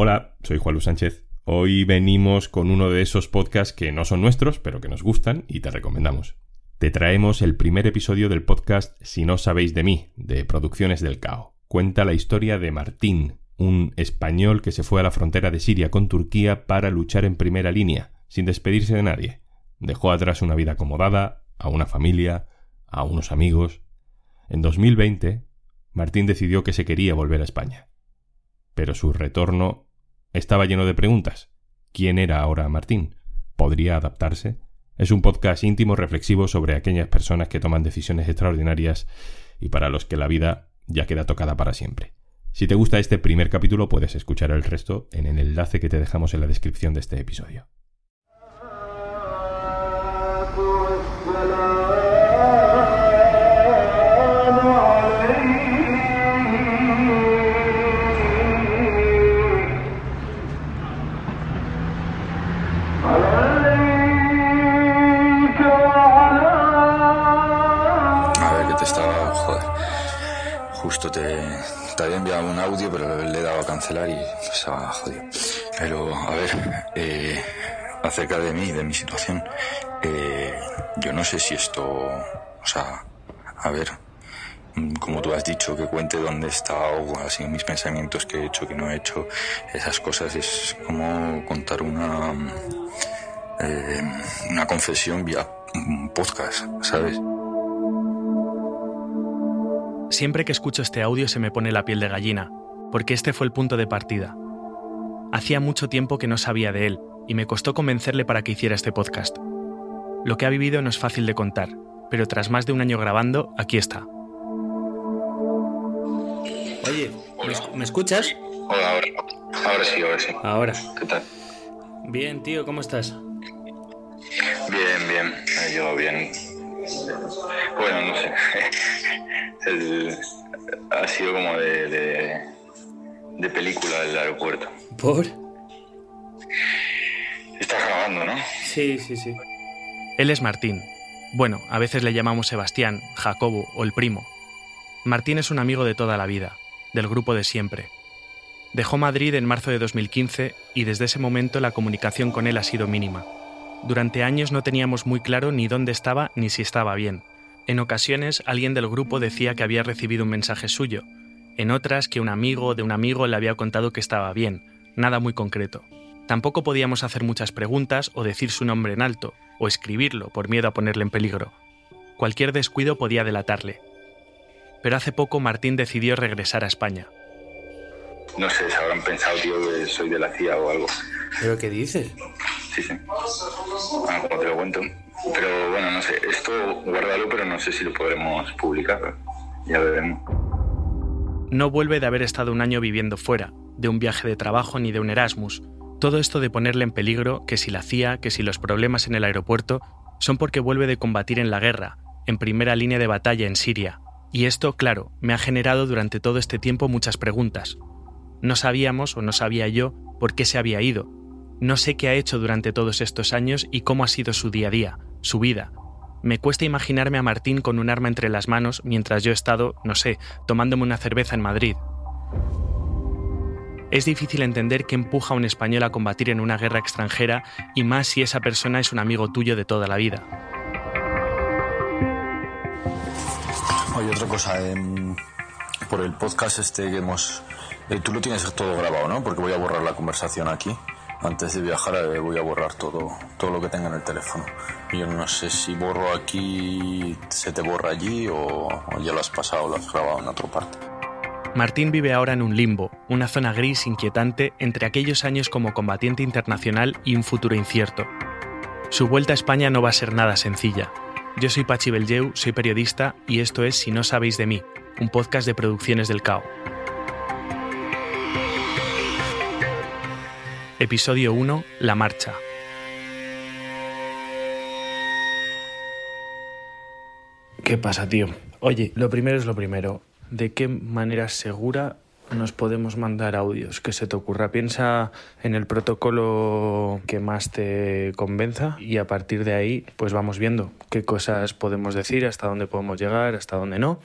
Hola, soy Juan Luis Sánchez. Hoy venimos con uno de esos podcasts que no son nuestros, pero que nos gustan y te recomendamos. Te traemos el primer episodio del podcast Si no sabéis de mí, de Producciones del Cao. Cuenta la historia de Martín, un español que se fue a la frontera de Siria con Turquía para luchar en primera línea, sin despedirse de nadie. Dejó atrás una vida acomodada, a una familia, a unos amigos. En 2020, Martín decidió que se quería volver a España. Pero su retorno estaba lleno de preguntas. ¿Quién era ahora Martín? ¿Podría adaptarse? Es un podcast íntimo reflexivo sobre aquellas personas que toman decisiones extraordinarias y para los que la vida ya queda tocada para siempre. Si te gusta este primer capítulo puedes escuchar el resto en el enlace que te dejamos en la descripción de este episodio. Un audio, pero le he dado a cancelar y se ha jodido. Pero, a ver, eh, acerca de mí, de mi situación, eh, yo no sé si esto, o sea, a ver, como tú has dicho, que cuente dónde he estado, así mis pensamientos que he hecho, que no he hecho, esas cosas es como contar una, eh, una confesión vía podcast, ¿sabes? Siempre que escucho este audio se me pone la piel de gallina, porque este fue el punto de partida. Hacía mucho tiempo que no sabía de él y me costó convencerle para que hiciera este podcast. Lo que ha vivido no es fácil de contar, pero tras más de un año grabando, aquí está. Oye, ¿me escuchas? Hola, ahora, ahora sí, ahora sí. Ahora. ¿Qué tal? Bien, tío, ¿cómo estás? Bien, bien, yo bien. Bueno, no sé. ha sido como de, de, película del aeropuerto. ¿Por? Estás grabando, ¿no? Sí, sí, sí. Él es Martín. Bueno, a veces le llamamos Sebastián, Jacobo o el primo. Martín es un amigo de toda la vida, del grupo de siempre. Dejó Madrid en marzo de 2015 y desde ese momento la comunicación con él ha sido mínima. Durante años no teníamos muy claro ni dónde estaba ni si estaba bien. En ocasiones alguien del grupo decía que había recibido un mensaje suyo, en otras que un amigo de un amigo le había contado que estaba bien, nada muy concreto. Tampoco podíamos hacer muchas preguntas o decir su nombre en alto, o escribirlo por miedo a ponerle en peligro. Cualquier descuido podía delatarle. Pero hace poco Martín decidió regresar a España. No sé, se habrán pensado, tío, que soy de la CIA o algo. ¿Pero qué dices? Sí. Ah, te lo cuento. Pero bueno, no sé, esto guárdalo, pero no sé si lo podremos publicar. Ya veremos. No vuelve de haber estado un año viviendo fuera, de un viaje de trabajo ni de un Erasmus. Todo esto de ponerle en peligro, que si la CIA, que si los problemas en el aeropuerto, son porque vuelve de combatir en la guerra, en primera línea de batalla en Siria. Y esto, claro, me ha generado durante todo este tiempo muchas preguntas. No sabíamos, o no sabía yo, por qué se había ido. No sé qué ha hecho durante todos estos años y cómo ha sido su día a día su vida. Me cuesta imaginarme a Martín con un arma entre las manos mientras yo he estado, no sé, tomándome una cerveza en Madrid. Es difícil entender qué empuja a un español a combatir en una guerra extranjera y más si esa persona es un amigo tuyo de toda la vida. Oye, otra cosa, em, por el podcast este que hemos... Eh, tú lo tienes todo grabado, ¿no? Porque voy a borrar la conversación aquí antes de viajar eh, voy a borrar todo, todo lo que tenga en el teléfono. Yo no sé si borro aquí, se te borra allí o, ya lo has pasado, lo has grabado en otra parte. Martín vive ahora en un limbo, una zona gris inquietante entre aquellos años como combatiente internacional y un futuro incierto. Su vuelta a España no va a ser nada sencilla. Yo soy Pachi Beljeu, soy periodista y esto es Si no sabéis de mí, un podcast de producciones del CAO. Episodio 1. La marcha. ¿Qué pasa, tío? Oye, lo primero es lo primero. ¿De qué manera segura nos podemos mandar audios? Que se te ocurra. Piensa en el protocolo que más te convenza y a partir de ahí, pues vamos viendo qué cosas podemos decir, hasta dónde podemos llegar, hasta dónde no.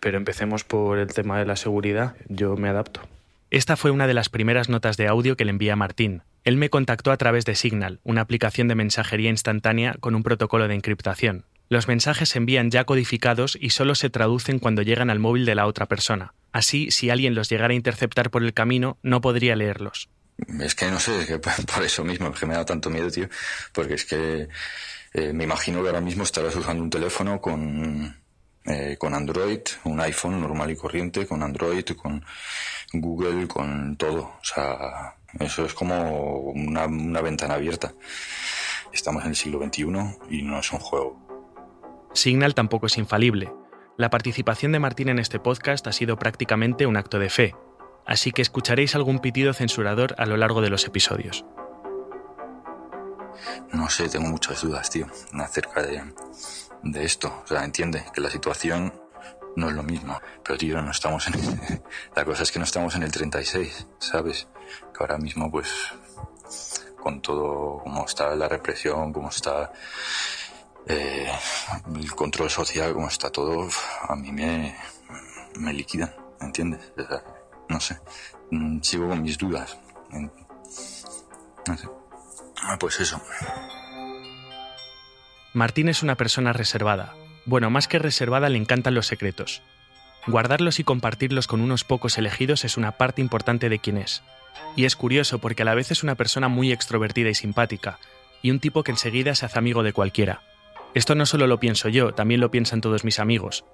Pero empecemos por el tema de la seguridad. Yo me adapto. Esta fue una de las primeras notas de audio que le envía a Martín. Él me contactó a través de Signal, una aplicación de mensajería instantánea con un protocolo de encriptación. Los mensajes se envían ya codificados y solo se traducen cuando llegan al móvil de la otra persona. Así, si alguien los llegara a interceptar por el camino, no podría leerlos. Es que no sé, que por eso mismo, que me da tanto miedo, tío, porque es que eh, me imagino que ahora mismo estarás usando un teléfono con, eh, con Android, un iPhone normal y corriente, con Android, con Google, con todo. O sea, eso es como una, una ventana abierta. Estamos en el siglo XXI y no es un juego. Signal tampoco es infalible. La participación de Martín en este podcast ha sido prácticamente un acto de fe, así que escucharéis algún pitido censurador a lo largo de los episodios. No sé, tengo muchas dudas, tío, acerca de, de esto. O sea, entiende que la situación no es lo mismo. Pero tío, no estamos en... la cosa es que no estamos en el 36, ¿sabes? Que ahora mismo, pues, con todo como está la represión, como está eh, el control social, como está todo, a mí me, me liquidan, ¿entiendes? No sé, mm, sigo con mis dudas. No sé. Ah, pues eso. Martín es una persona reservada. Bueno, más que reservada le encantan los secretos. Guardarlos y compartirlos con unos pocos elegidos es una parte importante de quién es. Y es curioso porque a la vez es una persona muy extrovertida y simpática, y un tipo que enseguida se hace amigo de cualquiera. Esto no solo lo pienso yo, también lo piensan todos mis amigos.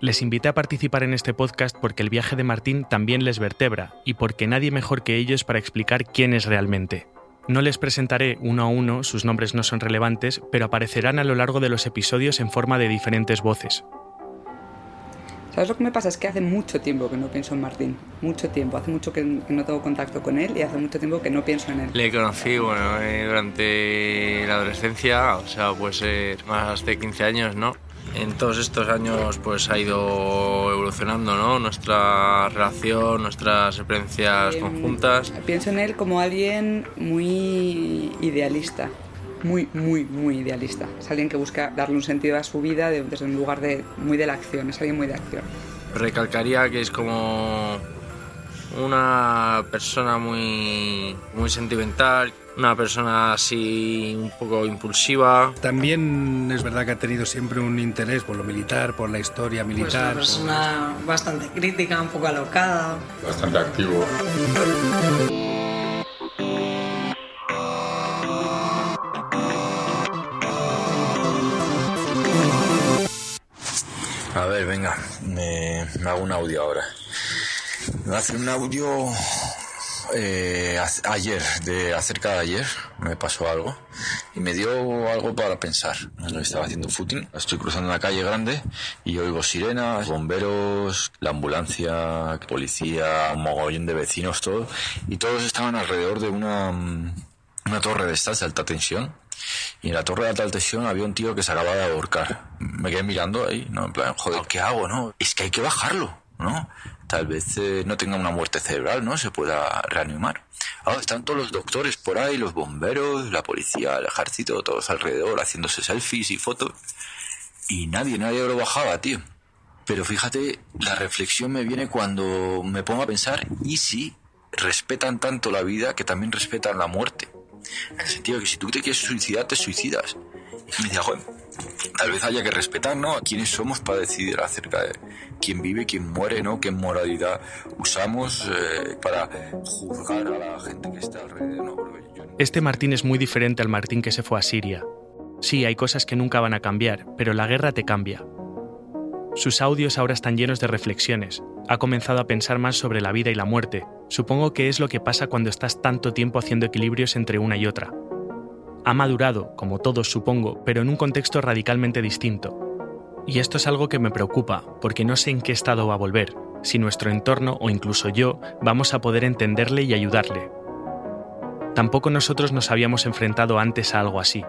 Les invité a participar en este podcast porque el viaje de Martín también les vertebra y porque nadie mejor que ellos para explicar quién es realmente. No les presentaré uno a uno, sus nombres no son relevantes, pero aparecerán a lo largo de los episodios en forma de diferentes voces. ¿Sabes lo que me pasa? Es que hace mucho tiempo que no pienso en Martín. Mucho tiempo. Hace mucho que no tengo contacto con él y hace mucho tiempo que no pienso en él. Le conocí, bueno, eh, durante la adolescencia, o sea, puede ser más de 15 años, ¿no? En todos estos años pues ha ido evolucionando ¿no? nuestra relación, nuestras experiencias em, conjuntas. Pienso en él como alguien muy idealista, muy, muy, muy idealista. Es alguien que busca darle un sentido a su vida desde un lugar de, muy de la acción, es alguien muy de acción. Recalcaría que es como una persona muy, muy sentimental, una persona así un poco impulsiva. También es verdad que ha tenido siempre un interés por lo militar, por la historia militar. Pues una persona bastante crítica, un poco alocada. Bastante activo. A ver, venga, me, me hago un audio ahora. Me hace un audio eh, ayer, de acerca de ayer, me pasó algo y me dio algo para pensar. Estaba haciendo footing, estoy cruzando una calle grande y oigo sirenas, bomberos, la ambulancia, policía, un mogollón de vecinos, todo, y todos estaban alrededor de una, torre de estas de alta tensión. Y en la torre de alta tensión había un tío que se acababa de ahorcar. Me quedé mirando ahí, ¿no? En plan, joder, ¿qué hago, no? Es que hay que bajarlo, ¿no? tal vez eh, no tenga una muerte cerebral, ¿no? Se pueda reanimar. Ahora están todos los doctores por ahí, los bomberos, la policía, el ejército, todos alrededor haciéndose selfies y fotos. Y nadie, nadie lo bajaba, tío. Pero fíjate, la reflexión me viene cuando me pongo a pensar, ¿y si respetan tanto la vida que también respetan la muerte? En el sentido de que si tú te quieres suicidar, te suicidas. Y me decía, joder, tal vez haya que respetar, ¿no? A quiénes somos para decidir acerca de quién vive, quién muere, ¿no? Qué moralidad usamos eh, para juzgar a la gente que está alrededor. Este Martín es muy diferente al Martín que se fue a Siria. Sí, hay cosas que nunca van a cambiar, pero la guerra te cambia. Sus audios ahora están llenos de reflexiones. Ha comenzado a pensar más sobre la vida y la muerte. Supongo que es lo que pasa cuando estás tanto tiempo haciendo equilibrios entre una y otra. Ha madurado, como todos supongo, pero en un contexto radicalmente distinto. Y esto es algo que me preocupa, porque no sé en qué estado va a volver, si nuestro entorno o incluso yo vamos a poder entenderle y ayudarle. Tampoco nosotros nos habíamos enfrentado antes a algo así.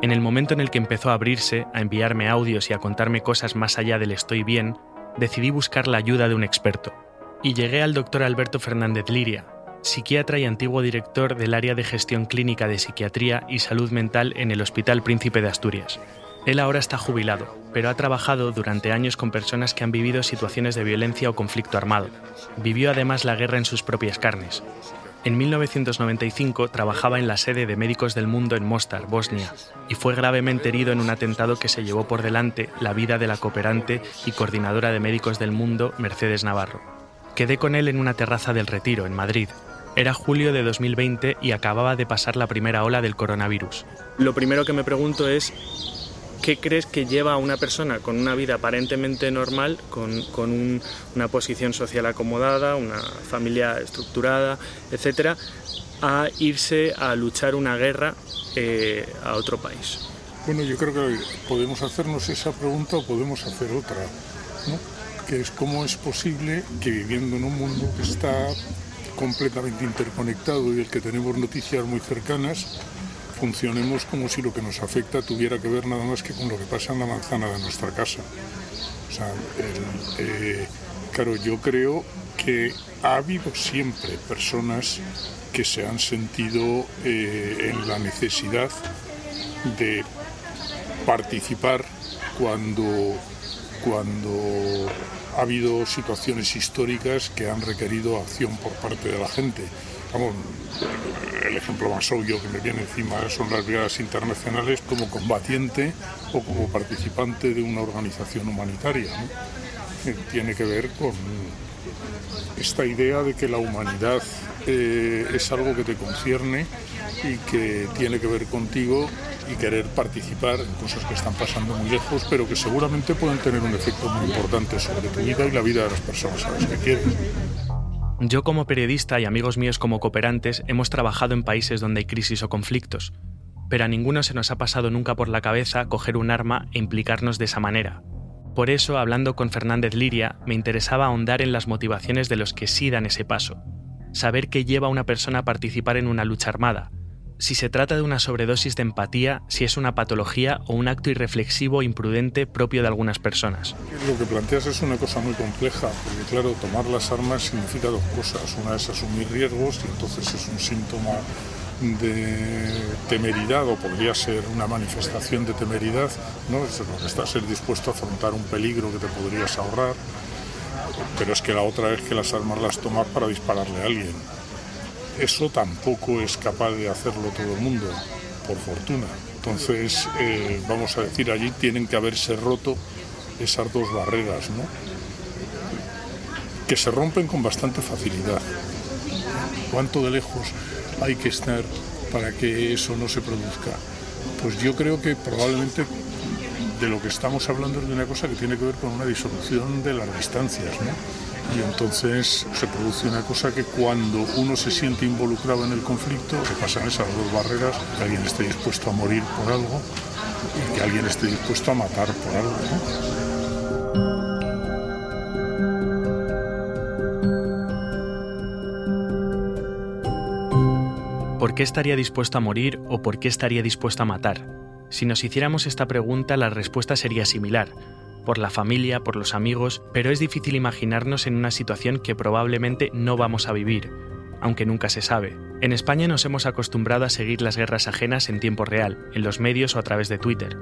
En el momento en el que empezó a abrirse, a enviarme audios y a contarme cosas más allá del estoy bien, decidí buscar la ayuda de un experto. Y llegué al doctor Alberto Fernández Liria, psiquiatra y antiguo director del área de gestión clínica de psiquiatría y salud mental en el Hospital Príncipe de Asturias. Él ahora está jubilado, pero ha trabajado durante años con personas que han vivido situaciones de violencia o conflicto armado. Vivió además la guerra en sus propias carnes. En 1995 trabajaba en la sede de Médicos del Mundo en Mostar, Bosnia, y fue gravemente herido en un atentado que se llevó por delante la vida de la cooperante y coordinadora de Médicos del Mundo, Mercedes Navarro. Quedé con él en una terraza del Retiro, en Madrid. Era julio de 2020 y acababa de pasar la primera ola del coronavirus. Lo primero que me pregunto es ¿qué crees que lleva a una persona con una vida aparentemente normal, con, una posición social acomodada, una familia estructurada, etcétera, a irse a luchar una guerra eh, a otro país? Bueno, yo creo que podemos hacernos esa pregunta o podemos hacer otra, ¿no? que es cómo es posible que viviendo en un mundo que está completamente interconectado y del que tenemos noticias muy cercanas, funcionemos como si lo que nos afecta tuviera que ver nada más que con lo que pasa en la manzana de nuestra casa. Eh, claro, yo creo que ha habido siempre personas que se han sentido eh, en la necesidad de participar cuando, cuando ha habido situaciones históricas que han requerido acción por parte de la gente. Vamos, el ejemplo más obvio que me viene encima son las brigadas internacionales como combatiente o como participante de una organización humanitaria. tiene que ver con esta idea de que la humanidad eh, es algo que te concierne y que tiene que ver contigo y querer participar en cosas que están pasando muy lejos, pero que seguramente pueden tener un efecto muy importante sobre tu vida y la vida de las personas a las que quieres. Yo como periodista y amigos míos como cooperantes hemos trabajado en países donde hay crisis o conflictos, pero a ninguno se nos ha pasado nunca por la cabeza coger un arma e implicarnos de esa manera. Por eso, hablando con Fernández Liria, me interesaba ahondar en las motivaciones de los que sí dan ese paso. Saber qué lleva a una persona a participar en una lucha armada, si se trata de una sobredosis de empatía, si es una patología o un acto irreflexivo imprudente propio de algunas personas. Lo que planteas es una cosa muy compleja, porque claro, tomar las armas significa dos cosas. Una es asumir riesgos y entonces es un síntoma de temeridad o podría ser una manifestación de temeridad, ¿no? Es lo ser dispuesto a afrontar un peligro que te podrías ahorrar, pero es que la otra es que las armas las tomas para dispararle a alguien eso tampoco es capaz de hacerlo todo el mundo, por fortuna. Entonces, eh, vamos a decir, allí tienen que haberse roto esas dos barreras, ¿no? que se rompen con bastante facilidad. ¿Cuánto de lejos hay que estar para que eso no se produzca? Pues yo creo que probablemente de lo que estamos hablando es de una cosa que tiene que ver con una disolución de las distancias. ¿no? Y entonces se produce una cosa que cuando uno se siente involucrado en el conflicto, se pasan esas dos barreras, que alguien esté dispuesto a morir por algo y que alguien esté dispuesto a matar por algo. ¿Por qué estaría dispuesto a morir o por qué estaría dispuesto a matar? Si nos hiciéramos esta pregunta, la respuesta sería similar por la familia, por los amigos, pero es difícil imaginarnos en una situación que probablemente no vamos a vivir, aunque nunca se sabe. En España nos hemos acostumbrado a seguir las guerras ajenas en tiempo real, en los medios o a través de Twitter.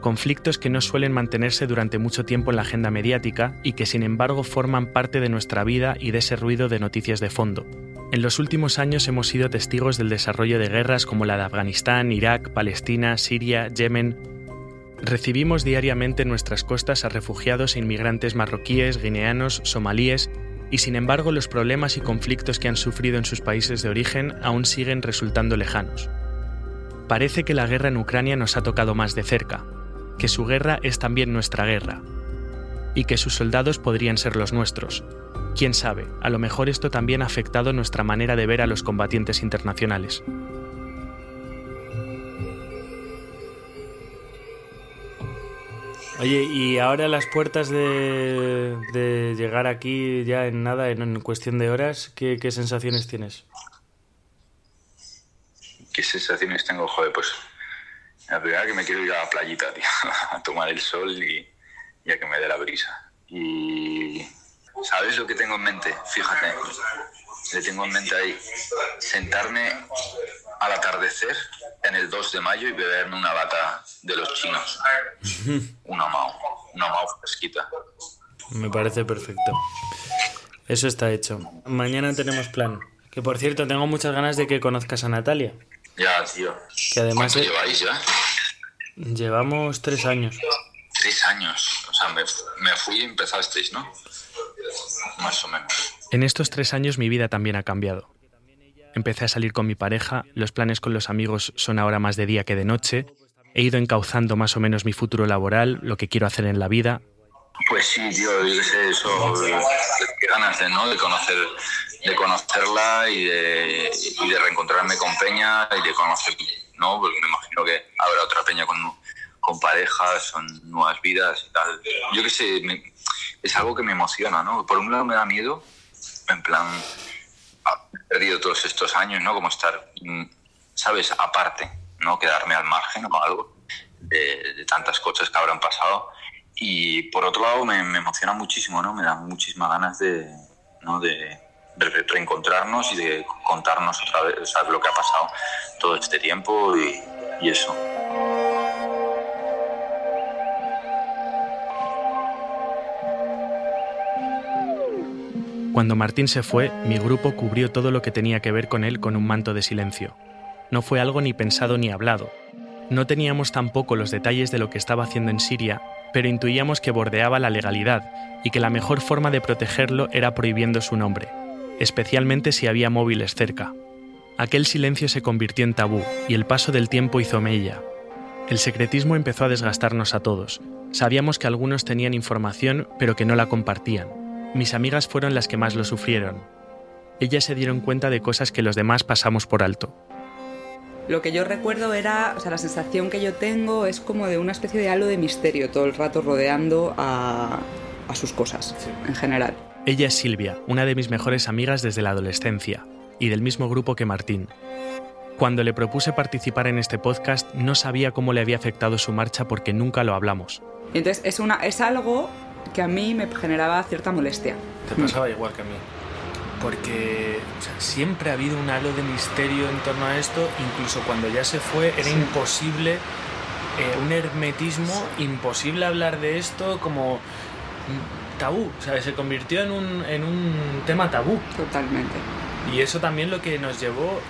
Conflictos que no suelen mantenerse durante mucho tiempo en la agenda mediática y que sin embargo forman parte de nuestra vida y de ese ruido de noticias de fondo. En los últimos años hemos sido testigos del desarrollo de guerras como la de Afganistán, Irak, Palestina, Siria, Yemen, Recibimos diariamente en nuestras costas a refugiados e inmigrantes marroquíes, guineanos, somalíes, y sin embargo los problemas y conflictos que han sufrido en sus países de origen aún siguen resultando lejanos. Parece que la guerra en Ucrania nos ha tocado más de cerca, que su guerra es también nuestra guerra, y que sus soldados podrían ser los nuestros. Quién sabe, a lo mejor esto también ha afectado nuestra manera de ver a los combatientes internacionales. Oye, y ahora las puertas de, llegar aquí ya en nada, en, cuestión de horas, ¿qué, sensaciones tienes? ¿Qué sensaciones tengo? Joder, pues la primera que me quiero ir a la playita, tío, a tomar el sol y, y a que me dé la brisa. Y ¿sabes lo que tengo en mente? Fíjate, le tengo en mente ahí, sentarme al atardecer en el 2 de mayo y beberme una lata de los chinos. una Mao, una Mao fresquita. Me parece perfecto. Eso está hecho. Mañana tenemos plan. Que por cierto, tengo muchas ganas de que conozcas a Natalia. Ya, tío. Que además. ¿Cuánto lleváis ya? Llevamos tres años. Tres años. O sea, me, me fui y empezasteis, ¿no? Más o menos. En estos tres años mi vida también ha cambiado. Empecé a salir con mi pareja, los planes con los amigos son ahora más de día que de noche, he ido encauzando más o menos mi futuro laboral, lo que quiero hacer en la vida. Pues sí, tío, yo sé, eso, qué ganas de, ¿no? de, conocer, de conocerla y de, reencontrarme con Peña y de conocer, ¿no? Porque me imagino que habrá otra Peña con, con parejas, son nuevas vidas y tal. Yo qué sé, me- es algo que me emociona, ¿no? Por un lado me da miedo, en plan, perdido todos estos años, ¿no? Como estar, mm, ¿sabes? Aparte, ¿no? Quedarme al margen o algo de, de tantas cosas que habrán pasado. Y por otro lado me, me emociona muchísimo, ¿no? Me dan muchísimas ganas de, ¿no? de, de re- reencontrarnos y de contarnos otra vez, ¿sabes? Lo que ha pasado todo este tiempo y, y eso. Cuando Martín se fue, mi grupo cubrió todo lo que tenía que ver con él con un manto de silencio. No fue algo ni pensado ni hablado. No teníamos tampoco los detalles de lo que estaba haciendo en Siria, pero intuíamos que bordeaba la legalidad y que la mejor forma de protegerlo era prohibiendo su nombre, especialmente si había móviles cerca. Aquel silencio se convirtió en tabú y el paso del tiempo hizo mella. El secretismo empezó a desgastarnos a todos. Sabíamos que algunos tenían información, pero que no la compartían. Mis amigas fueron las que más lo sufrieron. Ellas se dieron cuenta de cosas que los demás pasamos por alto. Lo que yo recuerdo era, o sea, la sensación que yo tengo es como de una especie de halo de misterio todo el rato rodeando a, a sus cosas, en general. Ella es Silvia, una de mis mejores amigas desde la adolescencia, y del mismo grupo que Martín. Cuando le propuse participar en este podcast no sabía cómo le había afectado su marcha porque nunca lo hablamos. Entonces es, una, es algo que a mí me generaba cierta molestia. Te pasaba igual que a mí. Porque o sea, siempre ha habido un halo de misterio en torno a esto, incluso cuando ya se fue era imposible, eh, un hermetismo, imposible hablar de esto como mm, tabú, ¿sabes? Se convirtió en un, en un tema tabú. Totalmente. Y eso también lo que nos llevó,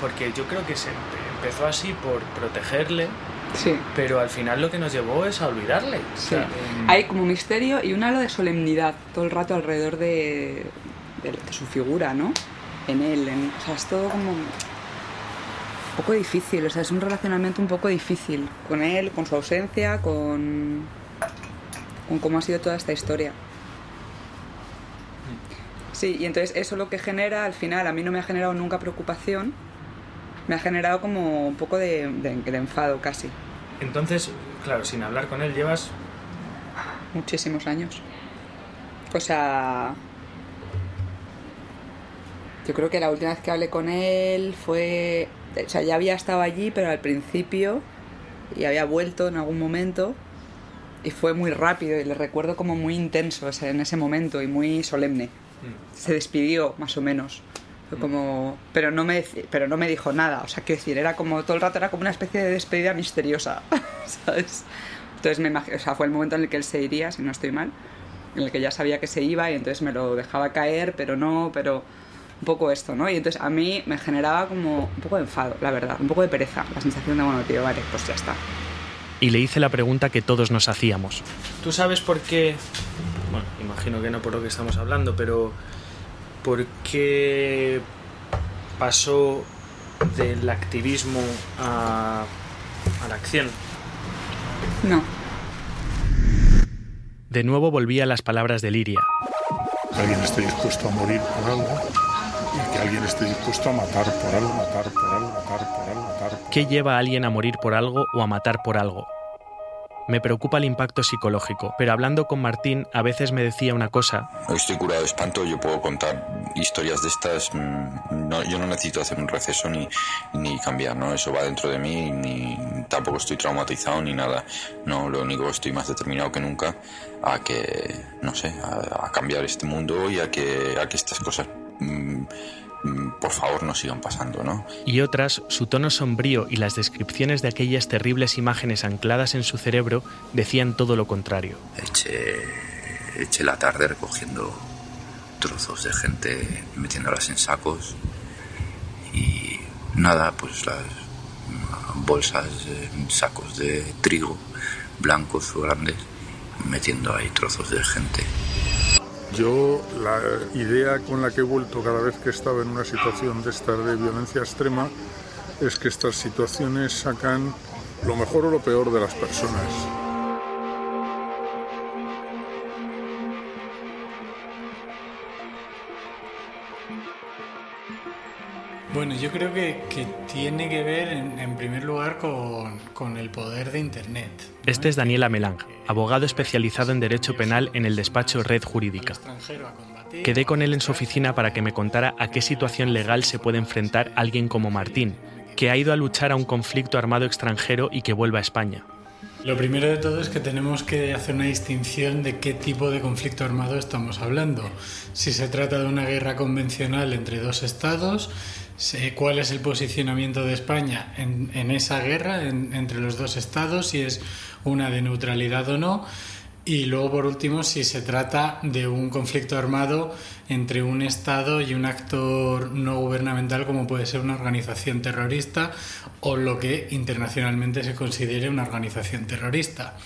porque yo creo que se empe- empezó así por protegerle, Sí. pero al final lo que nos llevó es a olvidarle. O Sí. sea, Hay como misterio y un halo de solemnidad todo el rato alrededor de, de- de su figura, ¿no? En él. en- o sea, es todo como un poco difícil. O sea, es un relacionamiento un poco difícil con él, con su ausencia, con, con cómo ha sido toda esta historia. Sí, y entonces eso lo que genera, al final, a mí no me ha generado nunca preocupación, me ha generado como un poco de, de- de enfado casi. Entonces, claro, sin hablar con él llevas muchísimos años. O sea, yo creo que la última vez que hablé con él fue, o sea, ya había estado allí, pero al principio y había vuelto en algún momento y fue muy rápido y le recuerdo como muy intenso o sea, en ese momento y muy solemne. Se despidió más o menos. Fue como, pero no me pero no me dijo nada, o sea, quiero decir, era como todo el rato era como una especie de despedida misteriosa, ¿sabes? Entonces me imagino, o sea, fue el momento en el que él se iría, si no estoy mal, en el que ya sabía que se iba y entonces me lo dejaba caer, pero no, pero un poco esto, ¿no? Y entonces a mí me generaba como un poco de enfado, la verdad, un poco de pereza, la sensación de, bueno, tío, vale, pues ya está. Y le hice la pregunta que todos nos hacíamos. ¿Tú sabes por qué? Bueno, imagino que no por lo que estamos hablando, pero ¿por qué pasó del activismo a, a la acción? No. De nuevo volví a las palabras de Liria. Que alguien esté dispuesto a morir por algo y que alguien esté dispuesto a matar por algo, matar por algo, matar por algo, matar por ¿Qué lleva a alguien a morir por algo o a matar por algo? Me preocupa el impacto psicológico, pero hablando con Martín a veces me decía una cosa, Estoy curado de espanto, yo puedo contar historias de estas. mm, yo no necesito hacer un receso ni, ni cambiar, ¿no? Eso va dentro de mí, ni tampoco estoy traumatizado ni nada. No, lo único que estoy más determinado que nunca a que, no sé, a, cambiar este mundo y a que, a que estas cosas mm, mm, por favor no sigan pasando, ¿no? Y otras, su tono sombrío y las descripciones de aquellas terribles imágenes ancladas en su cerebro decían todo lo contrario. Eché, eché la tarde recogiendo trozos de gente, metiéndolas en sacos y nada, pues las bolsas, en sacos de trigo, blancos o grandes, metiendo ahí trozos de gente. Yo la idea con la que he vuelto cada vez que estaba en una situación de estar de violencia extrema es que estas situaciones sacan lo mejor o lo peor de las personas. Bueno, yo creo que, que tiene que ver en, en primer lugar con, con, el poder de Internet. ¿no? Este es Daniel Amelang, abogado especializado en Derecho Penal en el despacho Red Jurídica. Quedé con él en su oficina para que me contara a qué situación legal se puede enfrentar alguien como Martín, que ha ido a luchar a un conflicto armado extranjero y que vuelva a España. Lo primero de todo es que tenemos que hacer una distinción de qué tipo de conflicto armado estamos hablando. Si se trata de una guerra convencional entre dos estados, cuál es el posicionamiento de España en, esa guerra en, entre los dos estados, si es una de neutralidad o no. Y luego, por último, si se trata de un conflicto armado entre un Estado y un actor no gubernamental como puede ser una organización terrorista o lo que internacionalmente se considere una organización terrorista.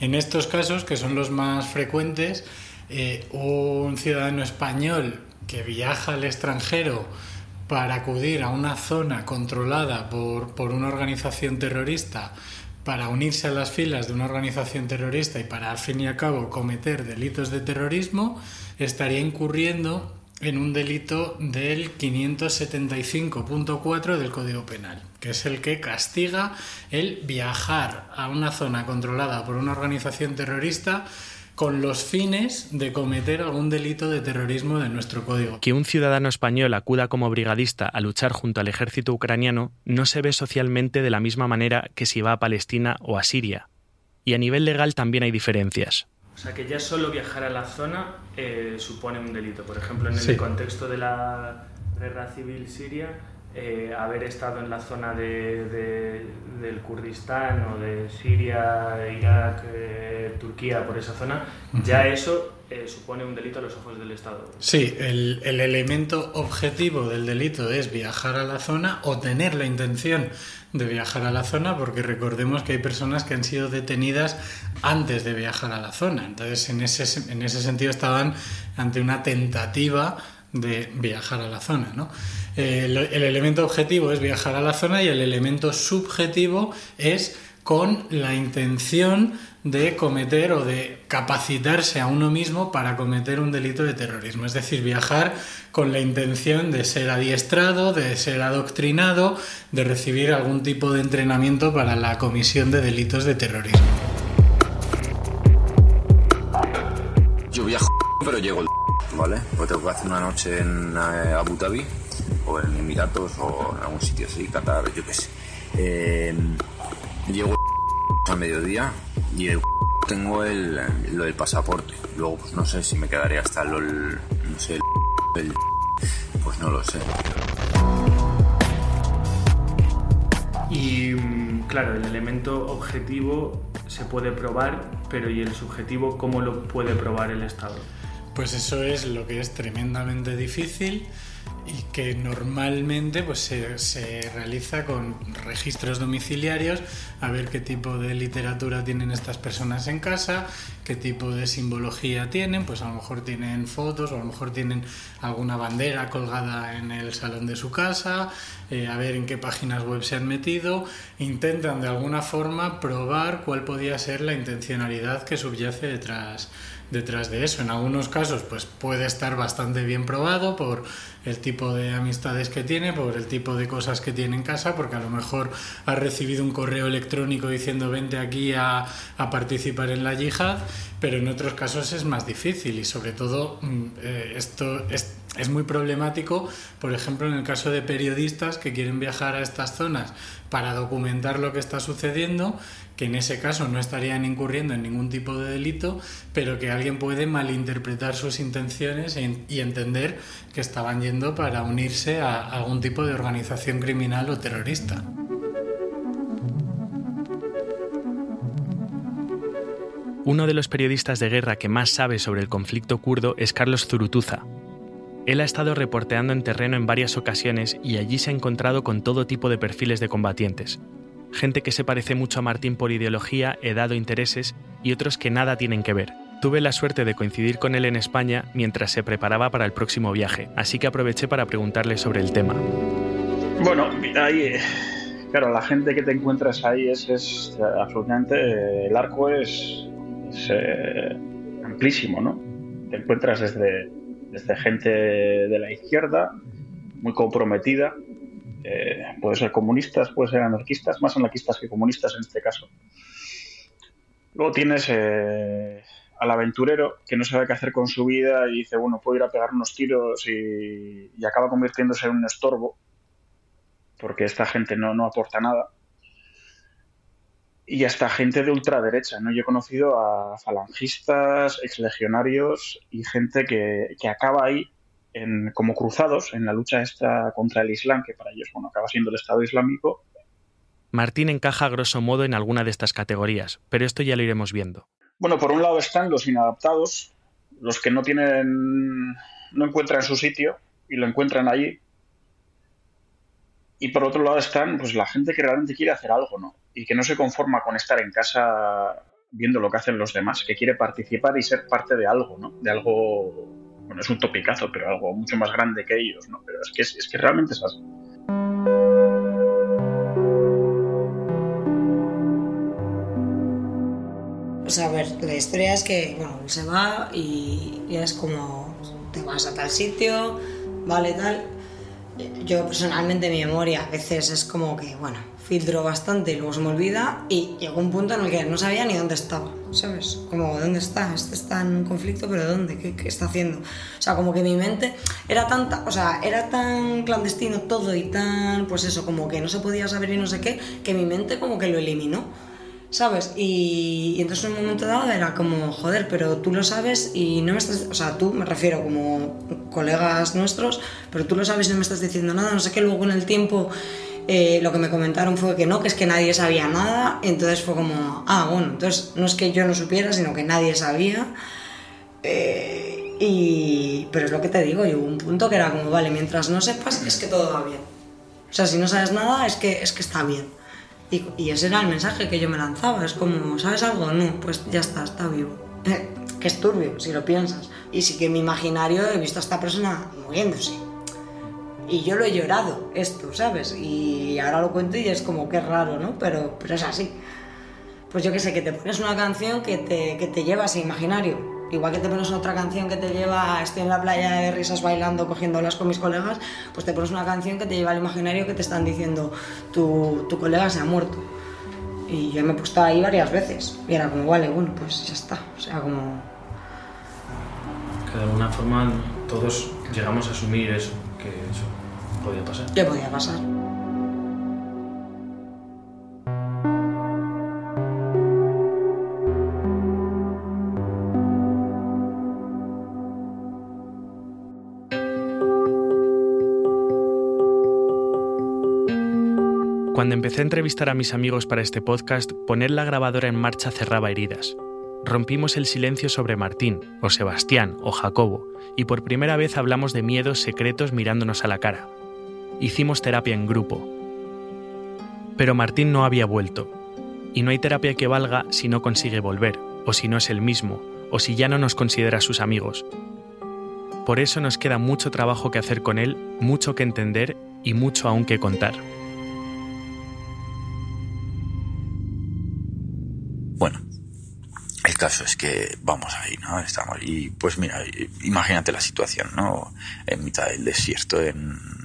En estos casos, que son los más frecuentes, eh, un ciudadano español que viaja al extranjero para acudir a una zona controlada por, por una organización terrorista para unirse a las filas de una organización terrorista y para al fin y al cabo cometer delitos de terrorismo, estaría incurriendo en un delito del 575.4 del Código Penal, que es el que castiga el viajar a una zona controlada por una organización terrorista con los fines de cometer algún delito de terrorismo de nuestro código. Que un ciudadano español acuda como brigadista a luchar junto al ejército ucraniano no se ve socialmente de la misma manera que si va a Palestina o a Siria. Y a nivel legal también hay diferencias. O sea que ya solo viajar a la zona eh, supone un delito. Por ejemplo, en el Sí. contexto de la guerra civil siria, eh, haber estado en la zona de, de- del Kurdistán o de Siria, Irak, eh, Turquía, por esa zona, ya eso eh, supone un delito a los ojos del Estado. Sí, el, el elemento objetivo del delito es viajar a la zona o tener la intención de viajar a la zona, porque recordemos que hay personas que han sido detenidas antes de viajar a la zona. Entonces, en ese, en ese sentido estaban ante una tentativa de viajar a la zona. ¿no? Lo- el elemento objetivo es viajar a la zona y el elemento subjetivo es con la intención de cometer o de capacitarse a uno mismo para cometer un delito de terrorismo. Es decir, viajar con la intención de ser adiestrado, de ser adoctrinado, de recibir algún tipo de entrenamiento para la comisión de delitos de terrorismo. Yo viajo, pero llego el ¿vale? Pues tengo que hacer una noche en eh, Abu Dhabi o en Emiratos o en algún sitio así, Qatar, yo qué sé. Eh, llego al mediodía y el tengo el, lo del pasaporte. Luego, pues no sé si me quedaré hasta el, no sé, el, el- pues no lo sé. Y mm, claro, el elemento objetivo se puede probar, pero ¿y el subjetivo cómo lo puede probar el Estado? Pues eso es lo que es tremendamente difícil y que normalmente pues, se, se realiza con registros domiciliarios, a ver qué tipo de literatura tienen estas personas en casa, qué tipo de simbología tienen, pues a lo mejor tienen fotos o a lo mejor tienen alguna bandera colgada en el salón de su casa, eh, a ver en qué páginas web se han metido, intentan de alguna forma probar cuál podía ser la intencionalidad que subyace detrás detrás de eso. En algunos casos, pues puede estar bastante bien probado por el tipo de amistades que tiene, por el tipo de cosas que tiene en casa, porque a lo mejor ha recibido un correo electrónico diciendo vente aquí a, a participar en la yihad, pero en otros casos es más difícil y sobre todo mm, eh, esto es- es muy problemático, por ejemplo, en el caso de periodistas que quieren viajar a estas zonas para documentar lo que está sucediendo, que en ese caso no estarían incurriendo en ningún tipo de delito, pero que alguien puede malinterpretar sus intenciones y entender que estaban yendo para unirse a algún tipo de organización criminal o terrorista. Uno de los periodistas de guerra que más sabe sobre el conflicto kurdo es Carlos Zurutuza, él ha estado reporteando en terreno en varias ocasiones y allí se ha encontrado con todo tipo de perfiles de combatientes. Gente que se parece mucho a Martín por ideología, edad o intereses y otros que nada tienen que ver. Tuve la suerte de coincidir con él en España mientras se preparaba para el próximo viaje, así que aproveché para preguntarle sobre el tema. Bueno, ahí, eh, claro, la gente que te encuentras ahí es, es absolutamente, eh, el arco es, eh, amplísimo, ¿no? Te encuentras desde desde gente de la izquierda, muy comprometida, eh, puede ser comunistas, puede ser anarquistas, más anarquistas que comunistas en este caso. Luego tienes eh, al aventurero que no sabe qué hacer con su vida y dice, bueno, puedo ir a pegar unos tiros y, acaba convirtiéndose en un estorbo, porque esta gente no, no aporta nada y hasta gente de ultraderecha, ¿no? Yo he conocido a falangistas, exlegionarios y gente que, acaba ahí en, como cruzados en la lucha esta contra el Islam, que para ellos, bueno, acaba siendo el Estado Islámico. Martín encaja grosso modo en alguna de estas categorías, pero esto ya lo iremos viendo. Bueno, por un lado están los inadaptados, los que no tienen, no encuentran su sitio y lo encuentran allí. Y por otro lado están, pues, la gente que realmente quiere hacer algo, ¿no? y que no se conforma con estar en casa viendo lo que hacen los demás, que quiere participar y ser parte de algo, ¿no? De algo, bueno, es un topicazo, pero algo mucho más grande que ellos, ¿no? Pero es que, es, que realmente es así. La historia es que, bueno, se va y es como, te vas a tal sitio, vale, tal. Yo personalmente mi memoria a veces es como que, bueno, filtro bastante y luego se me olvida y llegó un punto en el que no sabía ni dónde estaba, ¿sabes? Como, ¿dónde está? Este está en un conflicto, pero ¿dónde? ¿Qué, ¿Qué, está haciendo? O sea, como que mi mente era tanta, o sea, era tan clandestino todo y tan, pues eso, como que no se podía saber y no sé qué, que mi mente como que lo eliminó. ¿Sabes? Y, y entonces en un momento dado era como, joder, pero tú lo sabes y no me estás, o sea, tú me refiero como colegas nuestros, pero tú lo sabes y no me estás diciendo nada, no sé qué, luego en el tiempo eh, lo que me comentaron fue que no, que es que nadie sabía nada, entonces fue como, ah, bueno, entonces no es que yo no supiera, sino que nadie sabía. Eh, y, pero es lo que te digo, y hubo un punto que era como, vale, mientras no sepas, es que todo va bien. O sea, si no sabes nada, es que, es que está bien. Y, y ese era el mensaje que yo me lanzaba, es como, ¿sabes algo? No, pues ya está, está vivo. que es turbio, si lo piensas. Y sí que en mi imaginario he visto a esta persona moviéndose y yo lo he llorado, esto, ¿sabes? Y ahora lo cuento y es como que raro, ¿no? Pero, pero es así. Pues yo qué sé, que te pones una canción que te, que te lleva a ese imaginario. Igual que te pones otra canción que te lleva, estoy en la playa de risas bailando, cogiéndolas con mis colegas, pues te pones una canción que te lleva al imaginario que te están diciendo, tu, tu colega se ha muerto. Y yo me he puesto ahí varias veces. Y era como, vale, bueno, pues ya está. O sea, como... Que de alguna forma todos llegamos a asumir eso, que eso podía pasar. ¿Qué podía pasar? Cuando empecé a entrevistar a mis amigos para este podcast, poner la grabadora en marcha cerraba heridas. Rompimos el silencio sobre Martín, o Sebastián, o Jacobo, y por primera vez hablamos de miedos secretos mirándonos a la cara hicimos terapia en grupo. Pero Martín no había vuelto, y no hay terapia que valga si no consigue volver, o si no es el mismo, o si ya no nos considera sus amigos. Por eso nos queda mucho trabajo que hacer con él, mucho que entender y mucho aún que contar. Bueno, el caso es que vamos ahí, ¿no? Estamos y pues mira, imagínate la situación, ¿no? En mitad del desierto, en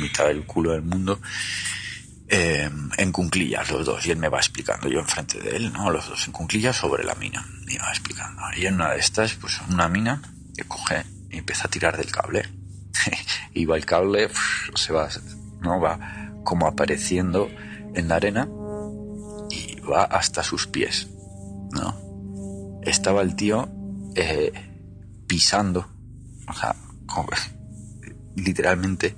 mitad del culo del mundo, eh, en cunclillas los dos, y él me va explicando, yo enfrente de él, ¿no? Los dos en cunclillas sobre la mina, y va explicando. Y en una de estas, pues una mina que coge y empieza a tirar del cable. y va el cable, se va, ¿no? Va como apareciendo en la arena y va hasta sus pies, ¿no? Estaba el tío eh, pisando, o sea, literalmente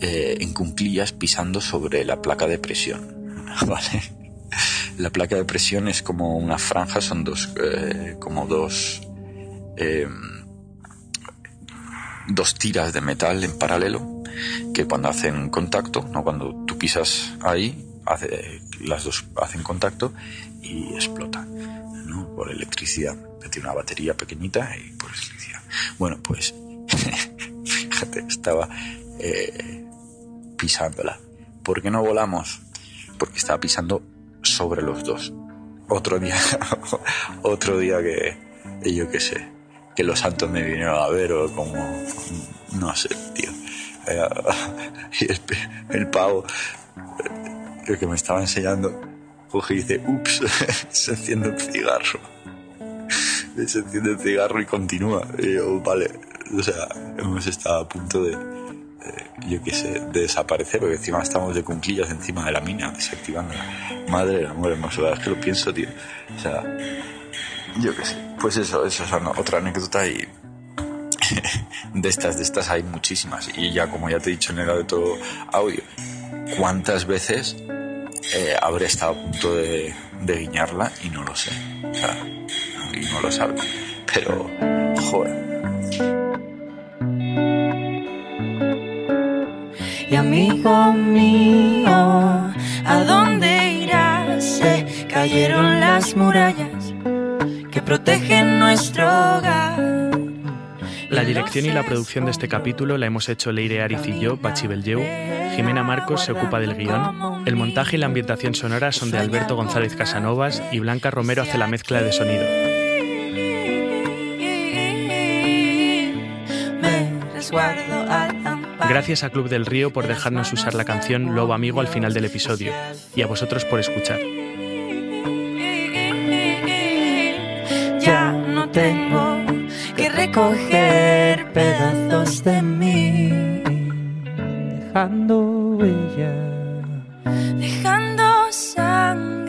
eh, en cunclillas pisando sobre la placa de presión, ¿vale? La placa de presión es como una franja, son dos, eh, como dos, em, dos tiras de metal en paralelo que cuando hacen contacto, no cuando tú pisas ahí, hace, las dos hacen contacto y explotan, ¿no? Por electricidad. Tiene una batería pequeñita y por electricidad. Bueno, pues fíjate, estaba eh, pisándola. ¿Por qué no volamos? Porque estaba pisando sobre los dos. Otro día, otro día que, yo qué sé, que los santos me vinieron a ver o como, no sé, tío. Eh, el, el pavo, el que me estaba enseñando, coge y dice, ups, se enciende un cigarro. Se enciende el cigarro y continúa. Y yo, vale, o sea, hemos estado a punto de, yo qué sé, de desaparecer, porque encima estamos de cumplillas encima de la mina, desactivando. Madre del amor hermoso, es que lo pienso, tío. O sea, yo qué sé. Pues eso, eso es otra anécdota y de estas, de estas hay muchísimas. Y ya, como ya te he dicho en el audio, audio ¿cuántas veces eh, habré estado a punto de, de guiñarla y no lo sé? O sea, y no lo sabe. Pero, joder y amigo mío, ¿a dónde irás? Se cayeron las murallas que protegen nuestro hogar. La dirección y la producción de este capítulo la hemos hecho Leire Ariz y yo, Pachi Beljeu. Jimena Marcos se ocupa del guion. El montaje y la ambientación sonora son de Alberto González Casanovas y Blanca Romero hace la mezcla de sonido. Gracias a Club del Río por dejarnos usar la canción Lobo Amigo al final del episodio y a vosotros por escuchar. Ya no tengo que recoger pedazos de mí, dejando huella, dejando sangre